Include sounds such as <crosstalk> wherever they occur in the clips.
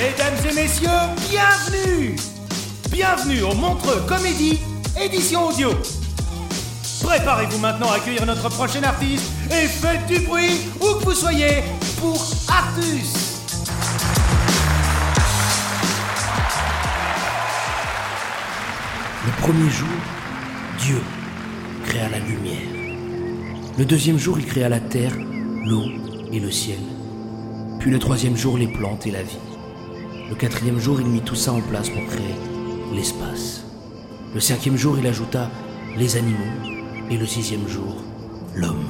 Mesdames et messieurs, bienvenue Bienvenue au Montreux Comédie, édition audio. Préparez-vous maintenant à accueillir notre prochain artiste et faites du bruit où que vous soyez pour Artus. Le premier jour, Dieu créa la lumière. Le deuxième jour, il créa la terre, l'eau et le ciel. Puis le troisième jour, les plantes et la vie. Le quatrième jour, il mit tout ça en place pour créer l'espace. Le cinquième jour, il ajouta les animaux. Et le sixième jour, l'homme.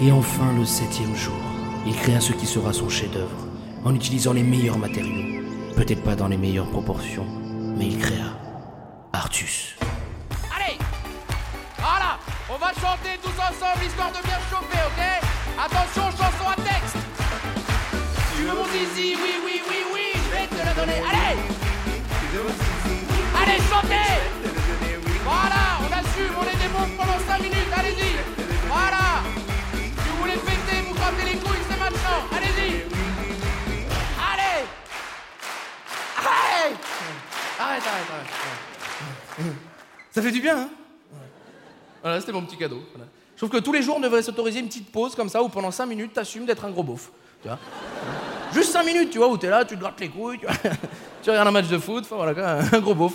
Et enfin, le septième jour, il créa ce qui sera son chef-d'œuvre, en utilisant les meilleurs matériaux. Peut-être pas dans les meilleures proportions, mais il créa Artus. Allez Voilà On va chanter tous ensemble histoire de bien chauffer, ok? Attention, chanson à texte Tu veux mon zizi? Oui, oui, Allez Allez, chantez. Voilà, on assume, on est des bons pendant 5 minutes, allez-y. Voilà. Si vous voulez fêter, vous frappez les couilles, c'est maintenant Allez-y. Allez. Allez. Arrête, arrête, arrête Ça fait du bien, hein. Voilà, c'était mon petit cadeau. Je trouve que tous les jours, on devrait s'autoriser une petite pause comme ça où pendant 5 minutes, t'assumes d'être un gros beauf. Tu vois Juste 5 minutes, tu vois, où t'es là, tu te grattes les couilles, tu, <laughs> regardes un match de foot, voilà, quoi, <laughs> un gros beauf.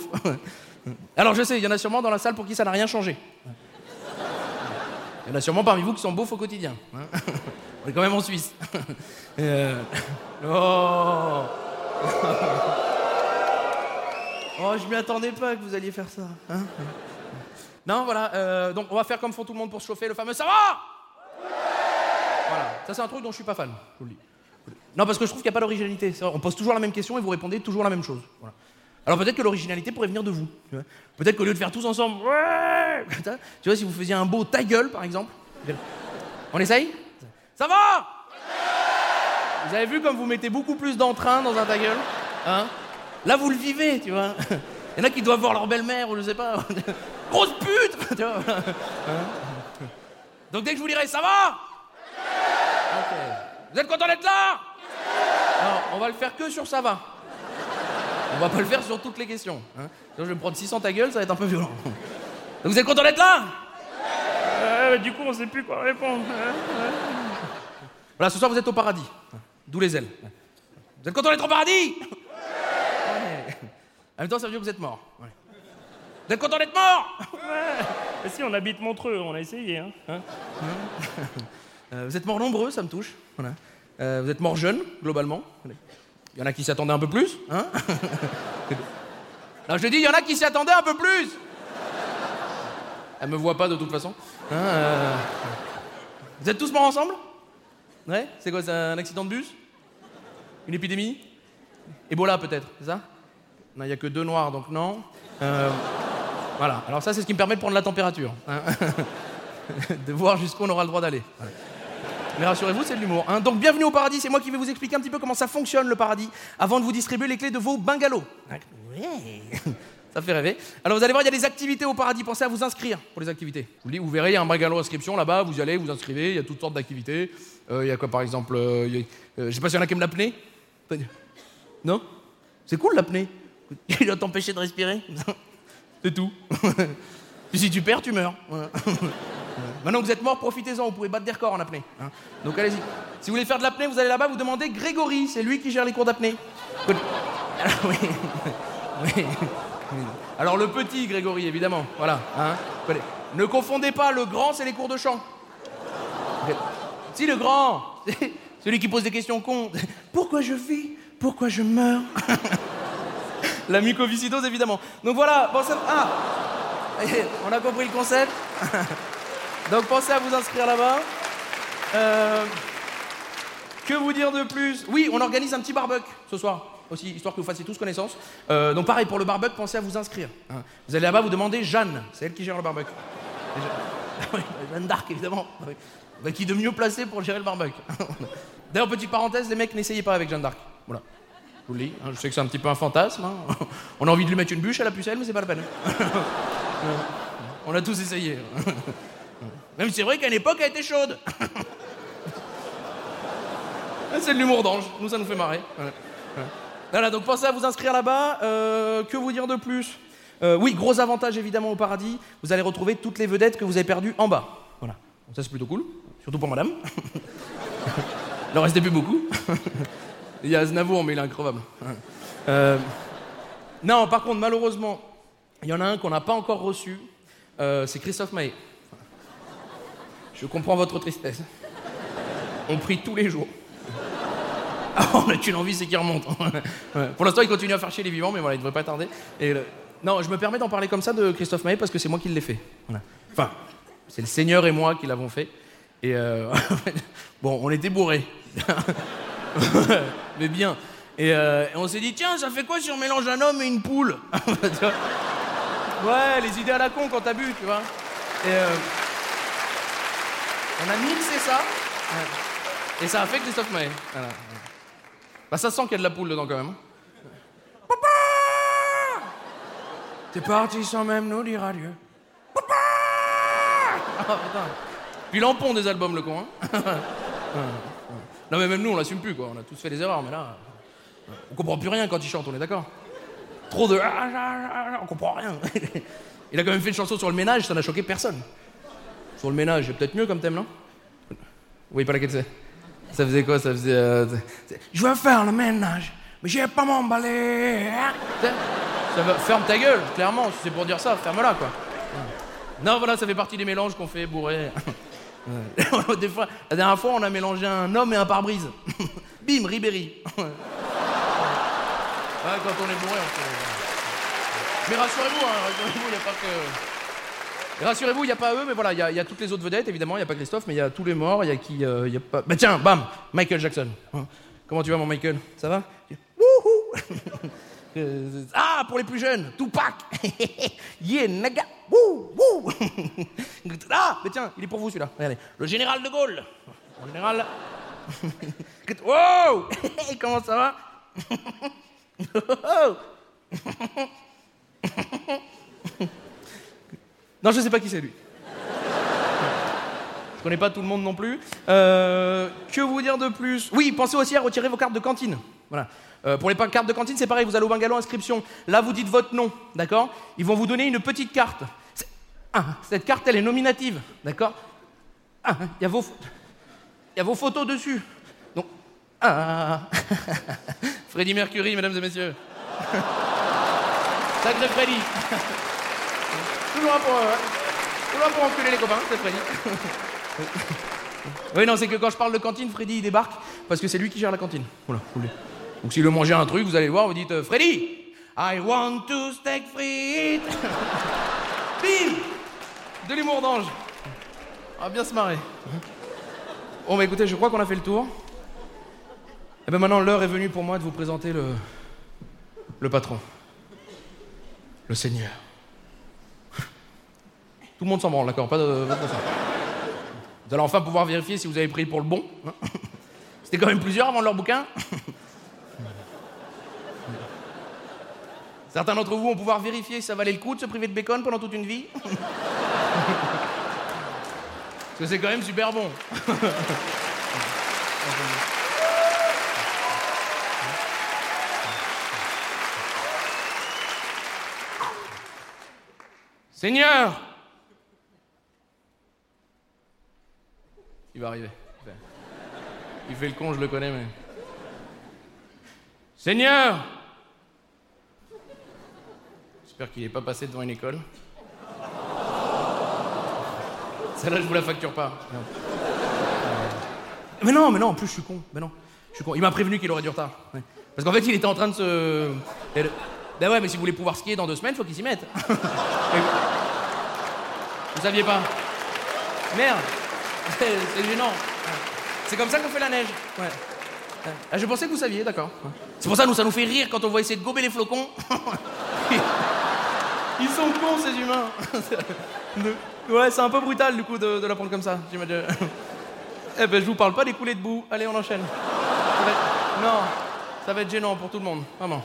<laughs> Alors je sais, il y en a sûrement dans la salle pour qui ça n'a rien changé. Il y en a sûrement parmi vous qui sont beaufs au quotidien. hein. On est quand même en Suisse. Euh, Oh Oh, je m'y attendais pas que vous alliez faire ça. hein. non, voilà. euh, donc, on va faire comme font tout le monde pour se chauffer, le fameux ça va Voilà. Ça, c'est un truc dont je suis pas fan. Je vous le dis. Non, parce que je trouve qu'il n'y a pas d'originalité. On pose toujours la même question et vous répondez toujours la même chose. Alors peut-être que l'originalité pourrait venir de vous. Peut-être qu'au lieu de faire tous ensemble, tu vois, si vous faisiez un beau ta par exemple. On essaye? Ça va? Vous avez vu comme vous mettez beaucoup plus d'entrain dans un ta Hein? Là, vous le vivez, tu vois. Il y en a qui doivent voir leur belle-mère ou je sais pas. Grosse pute. Hein? Donc dès que je vous dirai ça va. Vous êtes content d'être là Non, on va le faire que sur ça va. On va pas le faire sur toutes les questions. Hein. Sinon, je vais me prendre 600 ta gueule, ça va être un peu violent. Donc, vous êtes content d'être là Euh, Du coup, on sait plus quoi répondre. Voilà, ce soir, vous êtes au paradis. D'où les ailes. Vous êtes content d'être au paradis Ouais. En même temps, ça veut dire que vous êtes mort. Ouais. Vous êtes content d'être mort Et si on habite Montreux, on a essayé. Hein. Hein <laughs> Vous êtes mort nombreux, ça me touche. Euh, vous êtes mort jeune, globalement. Il y en a qui s'y attendaient un peu plus. Hein je dis, il y en a qui s'y attendaient un peu plus. Elle me voit pas de toute façon. Hein, euh, Vous êtes tous morts ensemble? Ouais C'est quoi, c'est un accident de bus? Une épidémie? Ebola peut-être, c'est ça? Il n'y a que deux noirs, donc non. Euh, Voilà, alors ça c'est ce qui me permet de prendre la température. hein. <laughs> de voir jusqu'où on aura le droit d'aller. Mais rassurez-vous, c'est de l'humour. hein. Donc bienvenue au paradis, c'est moi qui vais vous expliquer un petit peu comment ça fonctionne le paradis avant de vous distribuer les clés de vos bungalows. Ouais. <laughs> Ça fait rêver. Alors vous allez voir, il y a des activités au paradis. Pensez à vous inscrire pour les activités. Vous verrez, il y a un bungalow inscription là-bas. Vous y allez, vous inscrivez. Il y a toutes sortes d'activités. Euh, Il y a quoi par exemple euh, il y a- euh, Je sais pas s'il y en a qui aiment l'apnée. <laughs> Non? C'est cool l'apnée. <laughs> Il va t'empêcher de respirer. C'est tout. Si tu perds, tu meurs. Voilà. Maintenant que vous êtes mort, profitez-en, vous pouvez battre des records en apnée. hein. Donc allez-y. Si vous voulez faire de l'apnée, vous allez là-bas, vous demandez Grégory, c'est lui qui gère les cours d'apnée. Alors, <laughs> oui. Oui. Alors le petit Grégory, évidemment, voilà. hein. Ne confondez pas, le grand, c'est les cours de chant. Si le grand, <laughs> celui qui pose des questions cons. <laughs> Pourquoi je vis Pourquoi je meurs? La mucoviscidose, évidemment. Donc voilà, pensez... Ah On a compris le concept Donc pensez à vous inscrire là-bas. Euh, Que vous dire de plus? Oui, on organise un petit barbecue ce soir aussi, histoire que vous fassiez tous connaissance. Euh, donc pareil, pour le barbecue, pensez à vous inscrire. hein. Vous allez là-bas, vous demandez Jeanne, c'est elle qui gère le barbecue. <laughs> Oui, Jeanne d'Arc, évidemment. Oui. Bah, qui de mieux placé pour gérer le barbecue <laughs> D'ailleurs, petite parenthèse, les mecs, n'essayez pas avec Jeanne d'Arc. Voilà. Je vous le dis, hein, je sais que c'est un petit peu un fantasme. hein. <laughs> On a envie de lui mettre une bûche à la pucelle, mais c'est pas la peine. On a tous essayé. Même si c'est vrai qu'à une époque, elle était chaude. c'est de l'humour d'ange. Nous, ça nous fait marrer. Voilà, donc pensez à vous inscrire là-bas. Euh, que vous dire de plus Euh, Oui, gros avantage évidemment au paradis. Vous allez retrouver toutes les vedettes que vous avez perdues en bas. Voilà. Donc ça, c'est plutôt cool. Surtout pour madame. <laughs> Il en restait plus beaucoup. <laughs> Il y a Aznavour, mais il est increvable. Euh, non, par contre, malheureusement, il y en a un qu'on n'a pas encore reçu. C'est Christophe Maé. Je comprends votre tristesse. On prie tous les jours. Ah, on a qu'une envie, c'est qu'il remonte. <laughs> Pour l'instant, il continue à faire chier les vivants, mais voilà, il devrait pas tarder. Non, je me permets d'en parler comme ça de Christophe Maé parce que c'est moi qui l'ai fait. Enfin, c'est le Seigneur et moi qui l'avons fait. Et euh, <laughs> bon, on était bourrés. <laughs> mais bien. Et, euh, et on s'est dit, tiens, ça fait quoi si on mélange un homme et une poule? Ouais, les idées à la con quand t'as bu, tu vois. Euh, on a mixé ça. Et ça a fait Christophe Maé. Voilà. Bah ça sent qu'il y a de la poule dedans quand même. hein. Papa T'es parti sans même nous dire adieu. Papa Ah putain. Puis l'ampon des albums, le con. Hein <laughs> non mais même nous, on l'assume plus quoi. On a tous fait des erreurs, mais là, on comprend plus rien quand il chante. On est d'accord Trop de, on comprend rien. <laughs> Il a quand même fait une chanson sur le ménage, ça n'a choqué personne. Sur le ménage, c'est peut-être mieux comme thème, non? Voyez pas laquelle c'est Ça faisait quoi Ça faisait. euh, je veux faire le ménage, mais j'ai pas mon balai. Ça ferme ta gueule, clairement, si c'est pour dire ça, ferme-la quoi. Non, voilà, ça fait partie des mélanges qu'on fait. Ouais. <laughs> Des fois, la dernière fois, on a mélangé un homme et un pare-brise. <laughs> Bim, Ribéry. Ouais, quand on est bourré, on fait. Mais rassurez-vous, hein, rassurez-vous, il n'y a pas que. Rassurez-vous, il n'y a pas eux, mais voilà, il y, a- toutes les autres vedettes, évidemment, il n'y a pas Christophe, mais il y a tous les morts, il y a qui. euh, y a pas... Bah tiens, bam, Michael Jackson. Hein. Comment tu vas, mon Michael? Ça va? Wouhou <laughs> Euh, Ah, pour les plus jeunes, Tupac <laughs> Yeah, naga Wouh <laughs> Ah, mais tiens, il est pour vous celui-là. Regardez, le général de Gaulle. Le général. Wow Comment ça va? Non, je sais pas qui c'est lui. Je connais pas tout le monde non plus. Euh, que vous dire de plus? Oui, pensez aussi à retirer vos cartes de cantine. Voilà. Euh, pour les cartes de cantine, c'est pareil, vous allez au bungalow inscription. Là, vous dites votre nom, d'accord? Ils vont vous donner une petite carte. Ah, cette carte, elle est nominative, d'accord? Ah, il y a vos, pho- il y a vos photos dessus. Donc, ah, Freddie Mercury, mesdames et messieurs. Sacré Freddy. Toujours un pour, euh, pour enculer les copains, c'est Freddy. oui, non, c'est que quand je parle de cantine, Freddy il débarque parce que c'est lui qui gère la cantine. Vous voulez. Donc s'il veut manger un truc, vous allez le voir, vous dites euh, Freddy, I want to steak frites. <laughs> Bim De l'humour d'ange. On va bien se marrer. Bon, bah écoutez, je crois qu'on a fait le tour. Et ben maintenant, l'heure est venue pour moi de vous présenter le. le patron. Le Seigneur. Tout le monde s'en branle, d'accord Pas de. Vous allez enfin pouvoir vérifier si vous avez pris pour le bon. hein. C'était quand même plusieurs avant leur bouquin. Certains d'entre vous vont pouvoir vérifier si ça valait le coup de se priver de bacon pendant toute une vie. Parce que c'est quand même super bon. Seigneur, arriver. Il fait- Il le con, je le connais, mais. Seigneur J'espère qu'il n'est pas passé devant une école. Celle-là, je vous la facture pas. Mais non, mais non, en plus, je suis con. Mais non, je suis. Il m'a prévenu qu'il aurait du retard. Parce qu'en fait, il était en train de se. Ben ouais, mais si vous voulez pouvoir skier dans deux semaines, faut qu'il s'y mette. <laughs> vous saviez pas Merde <laughs> C'est gênant. C'est comme ça qu'on fait la neige. Ouais. Ah, je pensais que vous saviez, d'accord. C'est pour ça, nous, ça nous fait rire quand on voit essayer de gober les flocons. <laughs> Ils sont cons, ces humains. <laughs> Ouais, c'est un peu brutal, du coup, de, de l'apprendre comme ça. Eh ben, je vous parle pas des coulées de boue. Allez, on enchaîne. Ça va être- Non, ça va être gênant pour tout le monde, vraiment.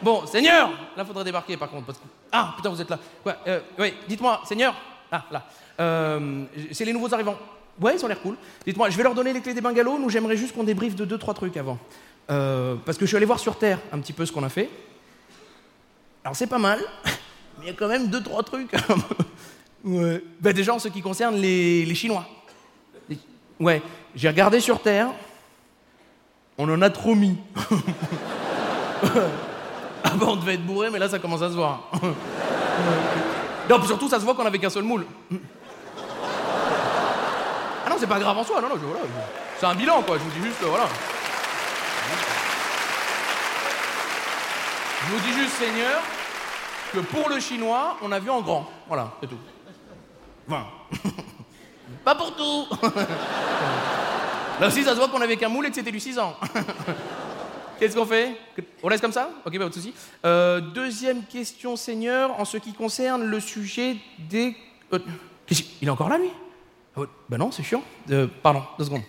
Bon, Seigneur Là, faudrait débarquer, par contre. parce que- Ah, putain, vous êtes là. Euh, dites-moi, Seigneur Ah, là. Euh, c'est les nouveaux arrivants. Ouais, ils ont l'air cool. Dites-moi, je vais leur donner les clés des bungalows. Nous, j'aimerais juste qu'on débriefe de deux, trois trucs avant. Euh, parce que je suis allé voir sur Terre un petit peu ce qu'on a fait. Alors, c'est pas mal, <laughs> mais il y a quand même deux, trois trucs. <laughs> Bah, déjà, en ce qui concerne les, Chinois. Ouais, j'ai regardé sur Terre. On en a trop mis. <laughs> ah bah, on devait être bourré, mais là, ça commence à se voir. Non, puis surtout, ça se voit qu'on avait qu'un seul moule. Ah non, c'est pas grave en soi, non, non, je- voilà. je- C'est un bilan, quoi, je vous dis juste, voilà. Je vous dis juste, Seigneur, que pour le chinois, on a vu en grand. Voilà, c'est tout. 20. <laughs> pas pour tout Là aussi, ça se voit qu'on avait qu'un moule et que c'était du 6 ans. <laughs> Qu'est-ce qu'on fait On laisse comme ça Ok, bah, pas de souci. Euh, deuxième question, Seigneur, en ce qui concerne le sujet des. euh, il est encore là, lui? Ben non, c'est chiant. Euh, pardon, deux secondes.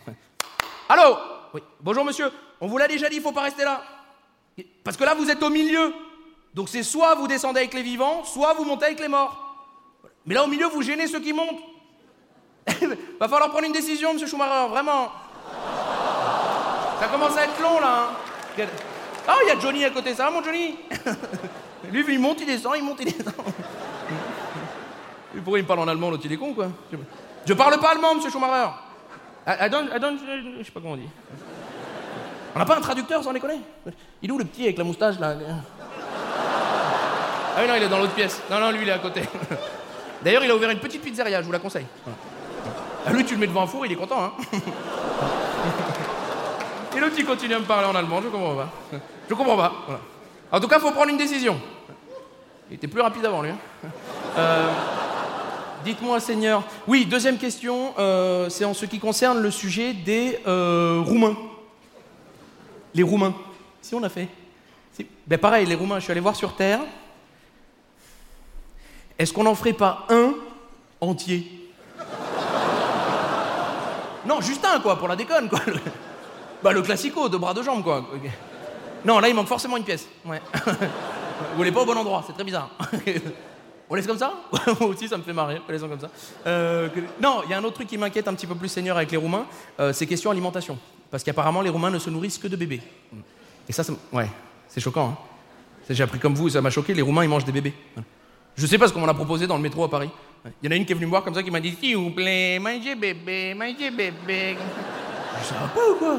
Allô? Oui. Bonjour, monsieur. On vous l'a déjà dit, il faut pas rester là. Parce que là, vous êtes au milieu. Donc c'est soit vous descendez avec les vivants, soit vous montez avec les morts. Mais là, au milieu, vous gênez ceux qui montent. <laughs> Va falloir prendre une décision, monsieur Schumacher, vraiment. Ça commence à être long, là. hein. Ah, il y a Johnny à côté, ça va, mon Johnny <laughs> Lui, il monte, il descend, il monte, il descend. Et pourquoi il me parle en allemand, l'autre, il est con, quoi Je parle pas allemand, monsieur Schumacher. I, don't, I don't- je sais pas comment on dit. On n'a pas un traducteur, sans déconner Il est où le petit avec la moustache, là Ah oui, non, il est dans l'autre pièce. Non, non, lui, il est à côté. <laughs> D'ailleurs, il a ouvert une petite pizzeria, je vous la conseille. Ah, lui, tu le mets devant un four, il est content, hein l'autre, il continue à me parler en allemand, je comprends pas. Je comprends pas. En tout cas, faut prendre une décision. Il était plus rapide avant, lui. hein. Euh, Dites-moi, Seigneur. Oui, deuxième question, euh, c'est en ce qui concerne le sujet des euh, Roumains. Les Roumains. Si on a fait. Ben pareil, les Roumains, je suis allé voir sur Terre. Est-ce qu'on n'en ferait pas un entier? Non, juste un, quoi, pour la déconne, quoi. Bah, le classico, deux bras, deux jambes, quoi. Non, là, il manque forcément une pièce. Ouais. <laughs> Vous voulez pas au bon endroit, c'est très bizarre. <laughs> On laisse comme ça <laughs> Moi aussi, ça me fait marrer, on laisse comme ça. Euh, Non, il y a un autre truc qui m'inquiète un petit peu plus, Seigneur, avec les Roumains, euh, c'est question alimentation. Parce qu'apparemment, les Roumains ne se nourrissent que de bébés. Et ça, ouais, c'est choquant. Hein. J'ai appris comme vous, ça m'a choqué, les Roumains, ils mangent des bébés. Je sais pas ce qu'on m'en a proposé dans le métro à Paris. Il y en a une qui est venue me voir comme ça, qui m'a dit S'il vous plaît, mangez bébé, mangez bébé. Je va pas ou quoi?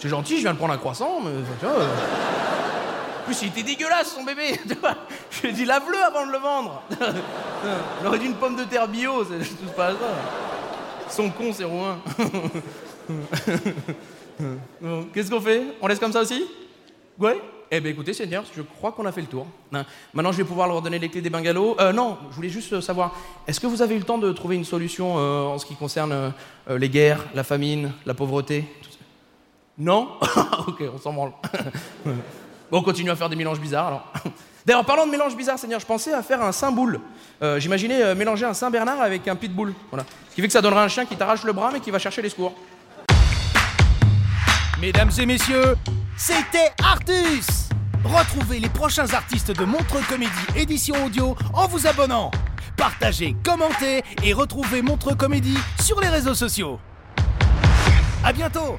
C'est gentil, je viens de prendre un croissant, mais euh, En plus, il était dégueulasse, son bébé. <laughs> Je lui ai dit lave-le avant de le vendre. <laughs> On aurait dû une pomme de terre bio, c'est tout pas ça. Ils sont cons, ces Qu'est-ce qu'on fait? On laisse comme ça aussi? Ouais? Eh bien écoutez, Seigneur, je crois qu'on a fait le tour. Hein. Maintenant, je vais pouvoir leur donner les clés des bungalows. Euh, non, je voulais juste euh, savoir, est-ce que vous avez eu le temps de trouver une solution en ce qui concerne les guerres, la famine, la pauvreté Non <laughs> Ok, on s'en branle. <laughs> bon, on continue à faire des mélanges bizarres alors. <laughs> D'ailleurs, parlant de mélanges bizarres, Seigneur, je pensais à faire un Saint-Boule. Euh, J'imaginais euh, mélanger un Saint-Bernard avec un pitbull. Voilà. Ce qui fait que ça donnerait un chien qui t'arrache le bras mais qui va chercher les secours. Mesdames et messieurs, c'était Artus Retrouvez les prochains artistes de Montreux Comédie édition audio en vous abonnant. Partagez, commentez et retrouvez Montreux Comédie sur les réseaux sociaux. À bientôt